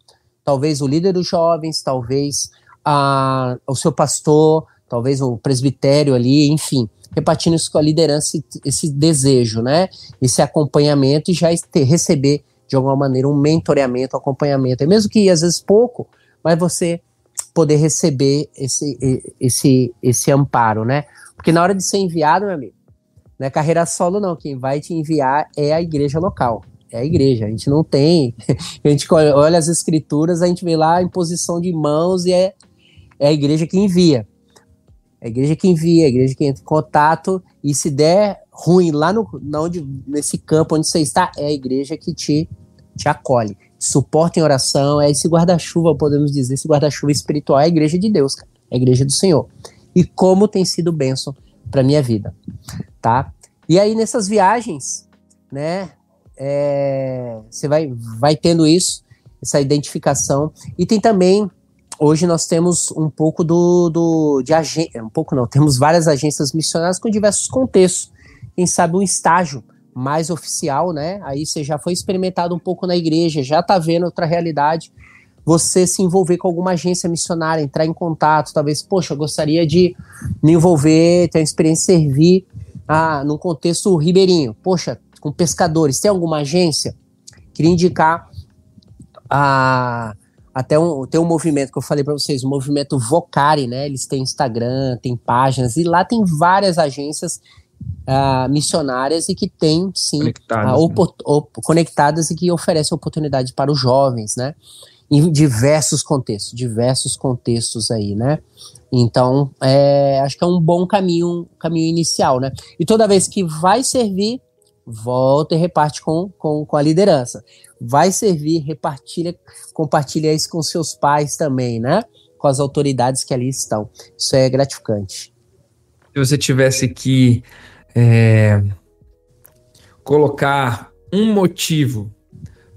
Talvez o líder dos jovens, talvez a, o seu pastor, talvez o presbitério ali, enfim, repartindo isso com a liderança, esse desejo, né? Esse acompanhamento e já ter, receber de alguma maneira um mentoreamento, acompanhamento, é mesmo que às vezes pouco, mas você poder receber esse, esse, esse amparo, né? Porque na hora de ser enviado, meu amigo, não é carreira solo, não. Quem vai te enviar é a igreja local. É a igreja. A gente não tem. A gente olha as escrituras, a gente vê lá em posição de mãos e é, é a igreja que envia. É a igreja que envia, a igreja que entra em contato. E se der ruim lá no, onde, nesse campo onde você está, é a igreja que te, te acolhe. Te suporta em oração. É esse guarda-chuva, podemos dizer, esse guarda-chuva espiritual é a igreja de Deus, cara. É a igreja do Senhor. E como tem sido bênção para minha vida, tá? E aí nessas viagens, né, é, você vai, vai tendo isso, essa identificação. E tem também, hoje nós temos um pouco do, do de agência, um pouco não, temos várias agências missionárias com diversos contextos. Quem sabe um estágio mais oficial, né? Aí você já foi experimentado um pouco na igreja, já tá vendo outra realidade você se envolver com alguma agência missionária, entrar em contato, talvez, poxa, eu gostaria de me envolver, ter uma experiência de servir ah, num contexto ribeirinho, poxa, com pescadores, tem alguma agência? Queria indicar a, até um, tem um movimento que eu falei para vocês, o movimento Vocari, né? Eles têm Instagram, tem páginas, e lá tem várias agências uh, missionárias e que têm, sim, conectadas, uh, né? conectadas e que oferecem oportunidade para os jovens, né? Em diversos contextos, diversos contextos aí, né? Então, é, acho que é um bom caminho, um caminho inicial, né? E toda vez que vai servir, volta e reparte com, com, com a liderança. Vai servir, repartilha, compartilha isso com seus pais também, né? Com as autoridades que ali estão. Isso é gratificante. Se você tivesse que é, colocar um motivo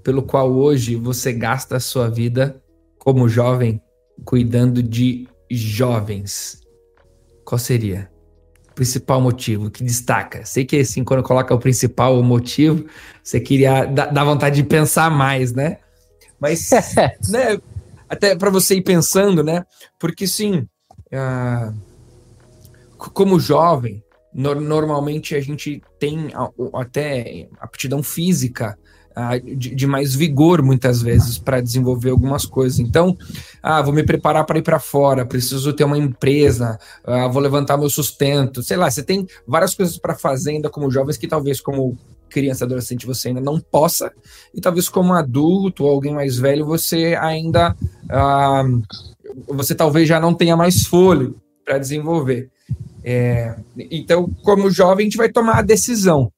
pelo qual hoje você gasta a sua vida como jovem cuidando de jovens, qual seria? O principal motivo que destaca? Sei que assim, quando coloca o principal motivo, você queria dar vontade de pensar mais, né? Mas, né, até para você ir pensando, né? Porque sim, uh, como jovem, no, normalmente a gente tem a, até aptidão física de, de, mais vigor muitas vezes para desenvolver algumas coisas. Então, ah, vou me preparar para ir para fora, preciso ter uma empresa, ah, vou levantar meu sustento, sei lá, você tem várias coisas para fazer ainda como jovens que talvez como criança, adolescente você ainda não possa, e talvez como adulto ou alguém mais velho você ainda ah, você talvez já não tenha mais fôlego para desenvolver. É, então, como jovem, a gente vai tomar a decisão.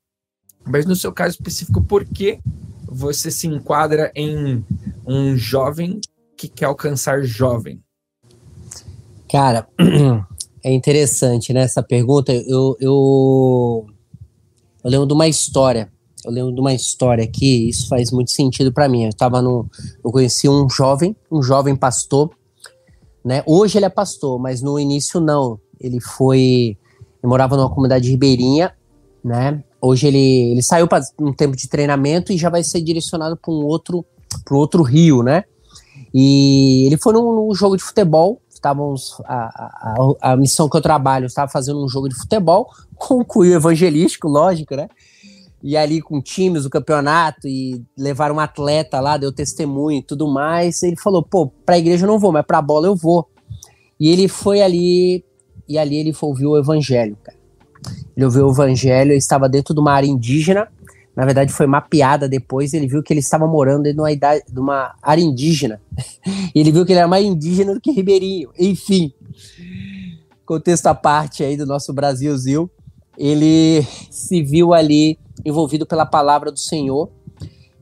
Mas no seu caso específico, por que você se enquadra em um jovem que quer alcançar jovem? Cara, é interessante, né? Essa pergunta. Eu, eu, eu lembro de uma história. Eu lembro de uma história aqui, isso faz muito sentido para mim. Eu tava no. Eu conheci um jovem, um jovem pastor, né? Hoje ele é pastor, mas no início não. Ele foi. Ele morava numa comunidade ribeirinha, né? Hoje ele, ele saiu para um tempo de treinamento e já vai ser direcionado para um outro para outro rio, né? E ele foi num, num jogo de futebol. Estávamos a, a, a, missão que eu trabalho estava fazendo um jogo de futebol com cunho evangelístico, lógico, né? E ali com times do campeonato e levar um atleta lá, deu testemunho e tudo mais. Ele falou: pô, para a igreja eu não vou, mas para a bola eu vou. E ele foi ali e ali ele ouviu o evangelho, cara. Ele ouviu o evangelho, estava dentro de uma área indígena. Na verdade, foi mapeada depois. Ele viu que ele estava morando dentro de uma, idade, de uma área indígena. ele viu que ele era mais indígena do que ribeirinho. Enfim, contexto à parte aí do nosso Brasilzil, ele se viu ali envolvido pela palavra do Senhor.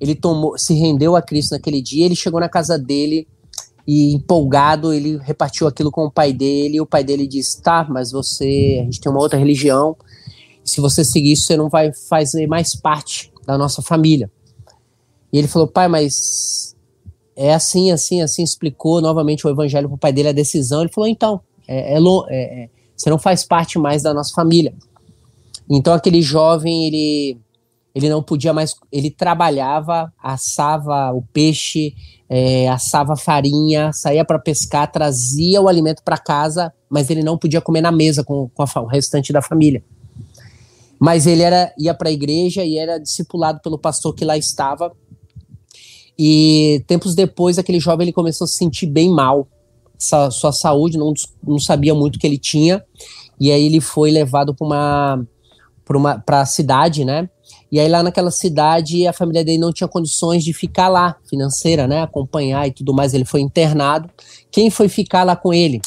Ele tomou, se rendeu a Cristo naquele dia. Ele chegou na casa dele e empolgado ele repartiu aquilo com o pai dele. E o pai dele disse: "Tá, mas você, a gente tem uma outra religião. Se você seguir isso, você não vai fazer mais parte da nossa família." E ele falou: "Pai, mas é assim, assim, assim." Explicou novamente o evangelho para o pai dele a decisão. Ele falou: "Então, é, é, é, é, você não faz parte mais da nossa família." Então aquele jovem ele ele não podia mais, ele trabalhava, assava o peixe, é, assava farinha, saía para pescar, trazia o alimento para casa, mas ele não podia comer na mesa com, com a, o restante da família. Mas ele era ia para a igreja e era discipulado pelo pastor que lá estava. E tempos depois, aquele jovem ele começou a se sentir bem mal, sua, sua saúde, não, não sabia muito o que ele tinha. E aí ele foi levado para uma para a cidade, né? E aí lá naquela cidade a família dele não tinha condições de ficar lá, financeira, né? Acompanhar e tudo mais. Ele foi internado. Quem foi ficar lá com ele?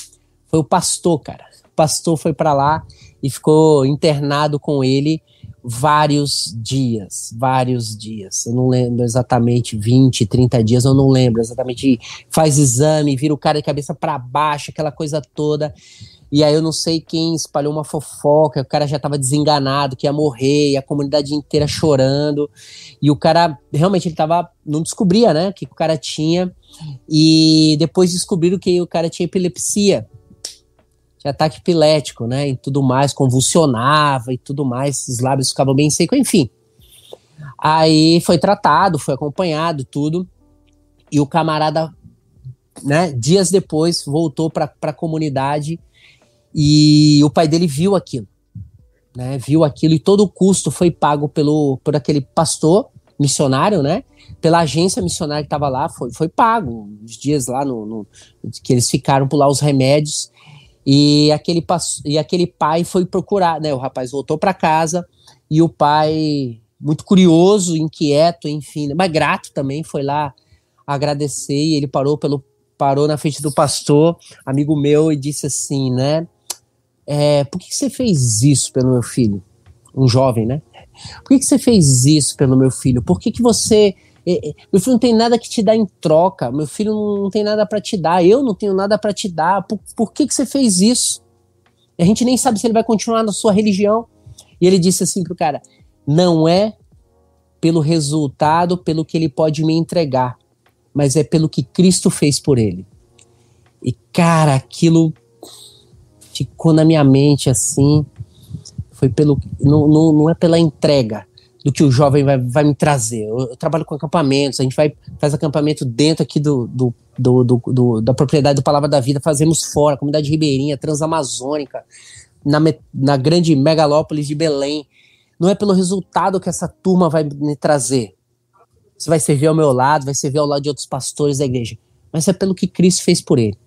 Foi o pastor, cara. O pastor foi para lá e ficou internado com ele vários dias, vários dias. Eu não lembro exatamente 20, 30 dias, eu não lembro exatamente. Faz exame, vira o cara de cabeça para baixo, aquela coisa toda. E aí eu não sei quem espalhou uma fofoca, o cara já estava desenganado, que ia morrer, e a comunidade inteira chorando. E o cara, realmente, ele tava. Não descobria, né, o que o cara tinha. E depois descobriram que o cara tinha epilepsia. Tinha ataque epilético, né, e tudo mais, convulsionava e tudo mais, os lábios ficavam bem secos, enfim. Aí foi tratado, foi acompanhado, tudo. E o camarada, né, dias depois, voltou para a comunidade e o pai dele viu aquilo, né? Viu aquilo e todo o custo foi pago pelo por aquele pastor, missionário, né? Pela agência missionária que estava lá, foi, foi pago os dias lá no, no, que eles ficaram por lá os remédios. E aquele, e aquele pai foi procurar, né? O rapaz voltou para casa e o pai, muito curioso, inquieto, enfim, mas grato também, foi lá agradecer e ele parou pelo parou na frente do pastor, amigo meu, e disse assim, né? É, por que você fez isso pelo meu filho? Um jovem, né? Por que, você fez isso pelo meu filho? Por que, que você. É, é, meu filho não tem nada que te dar em troca. Meu filho não tem nada para te dar. Eu não tenho nada para te dar. Por, por que, que você fez isso? A gente nem sabe se ele vai continuar na sua religião. E ele disse assim pro cara: não é pelo resultado, pelo que ele pode me entregar, mas é pelo que Cristo fez por ele. E cara, aquilo ficou na minha mente assim foi pelo. Não, não, não é pela entrega do que o jovem vai, vai me trazer. Eu, eu, trabalho com acampamentos, a gente vai faz acampamento dentro aqui do, do, do, do, do da propriedade do Palavra da Vida, fazemos fora, comunidade ribeirinha, transamazônica, na, na grande megalópolis de Belém. Não é pelo resultado que essa turma vai me trazer. Você vai servir ao meu lado, vai servir ao lado de outros pastores da igreja. Mas é pelo que Cristo fez por ele.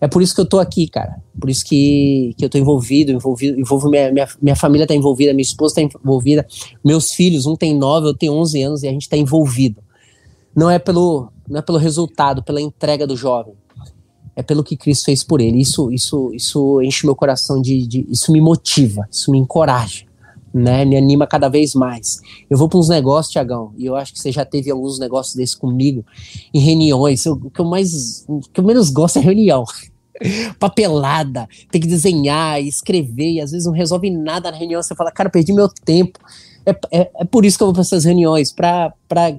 É por isso que eu tô aqui, cara. Por isso que, que eu tô envolvido, envolvido, envolvo minha, minha, minha família tá envolvida, minha esposa tá envolvida, meus filhos, um tem nove, eu tenho onze anos e a gente tá envolvido. Não é pelo, não é pelo resultado, pela entrega do jovem. É pelo que Cristo fez por ele. Isso, isso, isso enche meu coração de, de isso me motiva, isso me encoraja. Né, me anima cada vez mais. Eu vou para uns negócios, Tiagão, e eu acho que você já teve alguns negócios desses comigo, em reuniões. Eu, o que eu mais, o que eu menos gosto é reunião papelada, tem que desenhar, escrever, e às vezes não resolve nada na reunião. Você fala, cara, perdi meu tempo. É, é, é por isso que eu vou para essas reuniões, para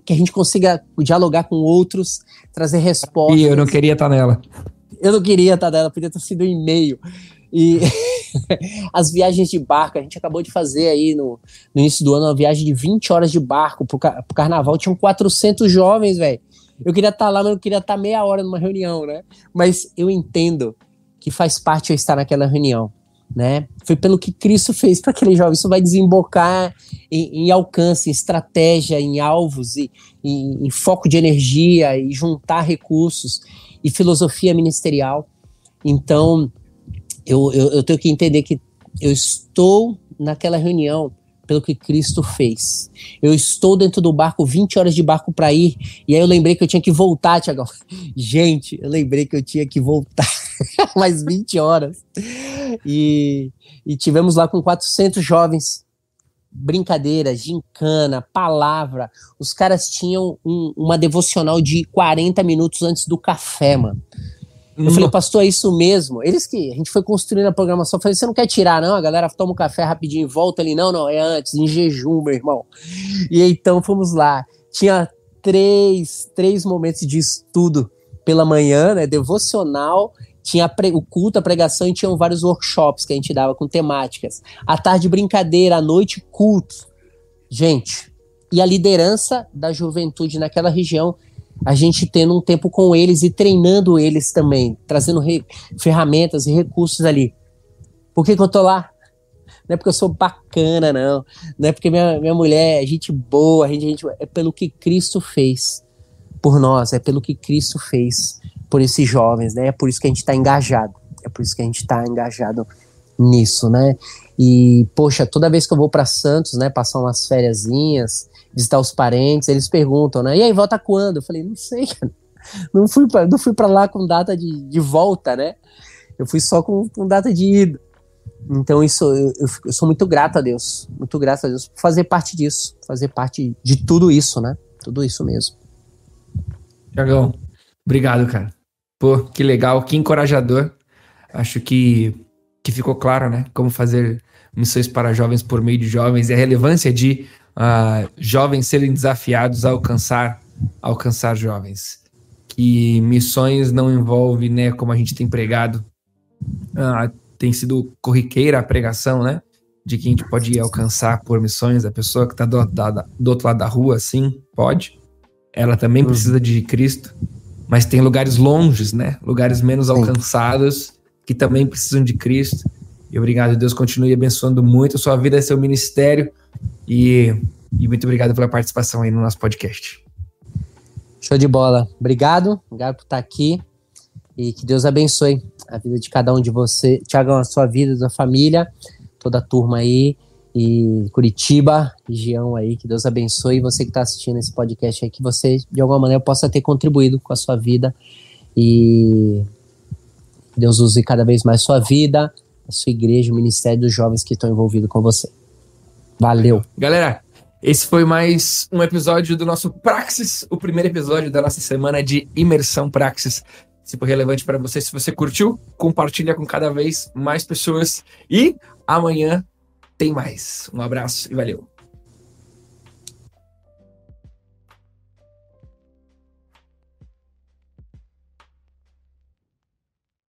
que a gente consiga dialogar com outros, trazer respostas. E eu não queria estar nela. Eu não queria estar nela, podia ter sido um e-mail. E as viagens de barco, a gente acabou de fazer aí no, no início do ano uma viagem de 20 horas de barco pro, pro carnaval. Tinham 400 jovens, velho. Eu queria estar tá lá, mas eu queria estar tá meia hora numa reunião, né? Mas eu entendo que faz parte eu estar naquela reunião, né? Foi pelo que Cristo fez para aquele jovem. Isso vai desembocar em, em alcance, em estratégia, em alvos, e, em, em foco de energia, e juntar recursos e filosofia ministerial. Então, eu, eu, eu tenho que entender que eu estou naquela reunião pelo que Cristo fez. Eu estou dentro do barco, 20 horas de barco para ir, e aí eu lembrei que eu tinha que voltar, Tiagão. Gente, eu lembrei que eu tinha que voltar mais 20 horas. E, e tivemos lá com 400 jovens. Brincadeira, gincana, palavra. Os caras tinham um, uma devocional de 40 minutos antes do café, mano. Eu falei, pastor, é isso mesmo. Eles que a gente foi construindo a programação. Eu falei, você não quer tirar, não? A galera toma um café rapidinho e volta ali. Não, não, é antes, em jejum, meu irmão. E então fomos lá. Tinha três, três momentos de estudo pela manhã, né? Devocional. Tinha o culto, a pregação e tinham vários workshops que a gente dava com temáticas. À tarde, brincadeira, à noite, culto. Gente, e a liderança da juventude naquela região a gente tendo um tempo com eles e treinando eles também, trazendo ferramentas e recursos ali. Por que, que eu tô lá? Não é porque eu sou bacana, não. Não é porque minha, minha mulher é gente boa, a gente, a gente, é pelo que Cristo fez por nós, é pelo que Cristo fez por esses jovens, né? É por isso que a gente está engajado. É por isso que a gente está engajado nisso, né? E, poxa, toda vez que eu vou para Santos, né, passar umas fériasinhas, visitar os parentes, eles perguntam, né? E aí, volta quando? Eu falei, não sei, cara. Não fui pra, não fui pra lá com data de, de volta, né? Eu fui só com, com data de ida. Então, isso eu, eu, sou muito grato a Deus. Muito grato a Deus por fazer parte disso. Fazer parte de tudo isso, né? Tudo isso mesmo. Tiagão, obrigado, cara. Pô, que legal, que encorajador. Acho que, que ficou claro, né? Como fazer missões para jovens por meio de jovens e a relevância de uh, jovens serem desafiados a alcançar, alcançar jovens. Que missões não envolve, né, como a gente tem pregado, uh, tem sido corriqueira a pregação, né? De que a gente pode alcançar por missões, a pessoa que está do, do, outro lado da rua, sim, pode. Ela também uhum. precisa de Cristo, mas tem lugares longes, né? Lugares menos alcançados que também precisam de Cristo. E obrigado, Deus continue abençoando muito a sua vida, seu ministério. E E muito obrigado pela participação aí no nosso podcast. Show de bola. Obrigado, obrigado por estar aqui. E que Deus abençoe a vida de cada um de você, Tiagão, a sua vida, a sua família, toda a turma aí, e Curitiba, região aí, que Deus abençoe. E você que está assistindo esse podcast aí, que você, de alguma maneira, possa ter contribuído com a sua vida. E Deus use cada vez mais sua vida, a sua igreja, o ministério dos jovens que estão envolvidos com você. Valeu. Galera, esse foi mais um episódio do nosso Praxis, o primeiro episódio da nossa semana de imersão Praxis. Se for relevante para você, se você curtiu, compartilha com cada vez mais pessoas. E amanhã tem mais. Um abraço e valeu.